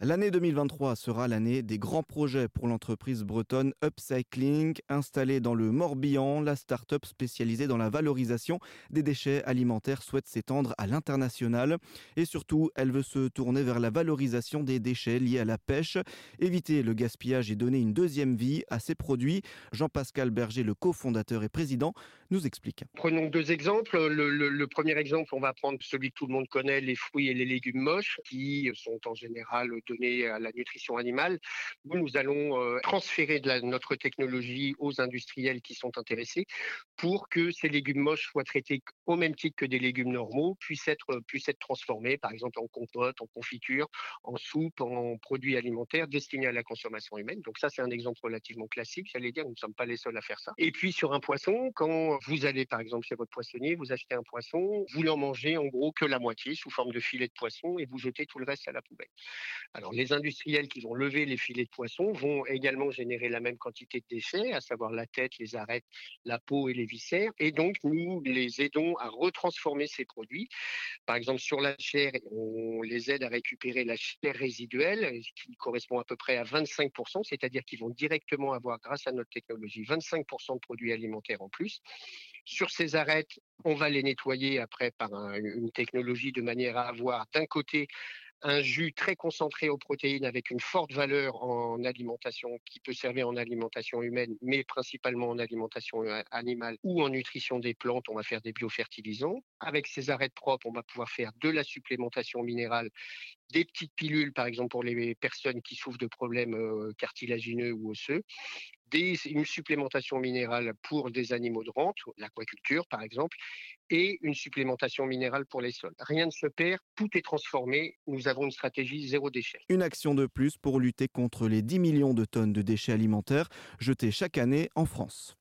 L'année 2023 sera l'année des grands projets pour l'entreprise bretonne Upcycling. Installée dans le Morbihan, la start-up spécialisée dans la valorisation des déchets alimentaires souhaite s'étendre à l'international. Et surtout, elle veut se tourner vers la valorisation des déchets liés à la pêche, éviter le gaspillage et donner une deuxième vie à ses produits. Jean-Pascal Berger, le cofondateur et président, nous explique. Prenons deux exemples. Le, premier exemple, on va prendre celui que tout le monde connaît, les fruits et les légumes moches, qui sont en général données à la nutrition animale. Nous, allons euh, transférer notre technologie aux industriels qui sont intéressés pour que ces légumes moches soient traités au même titre que des légumes normaux, puissent être, puissent être transformés, par exemple en compote, en confiture, en soupe, en produits alimentaires destinés à la consommation humaine. Donc ça, c'est un exemple relativement classique. J'allais dire, nous ne sommes pas les seuls à faire ça. Et puis sur un poisson, quand vous allez par exemple chez votre poissonnier, vous achetez un poisson, vous n'en mangez en gros que la moitié sous forme de filet de poisson et vous jetez tout le reste à la poubelle. Alors les industriels qui vont lever les filets de poisson vont également générer la même quantité de déchets, à savoir la tête, les arêtes, la peau et les viscères. Et donc nous les aidons à retransformer ces produits. Par exemple sur la chair, on les aide à récupérer la chair résiduelle qui correspond à peu près à 25%, c'est-à-dire qu'ils vont directement avoir, grâce à notre technologie, 25% de produits alimentaires en plus. Sur ces arêtes, on va les nettoyer après par une technologie de manière à avoir d'un côté un jus très concentré aux protéines avec une forte valeur en alimentation qui peut servir en alimentation humaine, mais principalement en alimentation euh, animale ou en nutrition des plantes. On va faire des biofertilisants. Avec ces arêtes propres, on va pouvoir faire de la supplémentation minérale, des petites pilules, par exemple pour les personnes qui souffrent de problèmes cartilagineux ou osseux, des, une supplémentation minérale pour des animaux de rente, l'aquaculture par exemple, et une supplémentation minérale pour les sols. Rien ne se perd, tout est transformé. Nous avons une stratégie zéro déchet. Une action de plus pour lutter contre les 10 millions de tonnes de déchets alimentaires jetés chaque année en France.